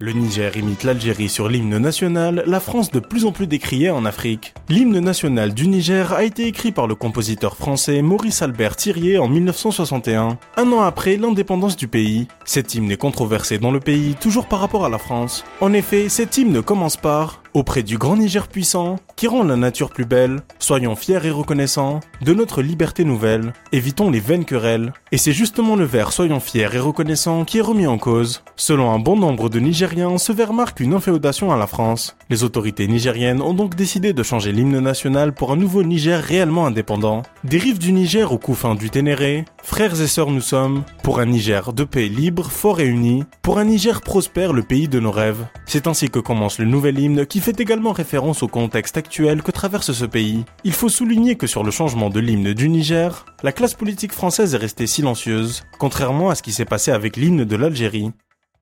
Le Niger imite l'Algérie sur l'hymne national, la France de plus en plus décriée en Afrique. L'hymne national du Niger a été écrit par le compositeur français Maurice Albert Thirier en 1961, un an après l'indépendance du pays. Cet hymne est controversé dans le pays, toujours par rapport à la France. En effet, cet hymne commence par Auprès du grand Niger puissant, qui rend la nature plus belle, soyons fiers et reconnaissants de notre liberté nouvelle, évitons les vaines querelles. Et c'est justement le vers Soyons fiers et reconnaissants qui est remis en cause. Selon un bon nombre de Nigériens, ce vers marque une inféodation à la France. Les autorités nigériennes ont donc décidé de changer l'hymne national pour un nouveau Niger réellement indépendant. Des rives du Niger au couffin du Ténéré, frères et sœurs nous sommes, pour un Niger de paix libre, fort et uni, pour un Niger prospère, le pays de nos rêves. C'est ainsi que commence le nouvel hymne qui fait également référence au contexte actuel que traverse ce pays. Il faut souligner que sur le changement de l'hymne du Niger, la classe politique française est restée silencieuse, contrairement à ce qui s'est passé avec l'hymne de l'Algérie.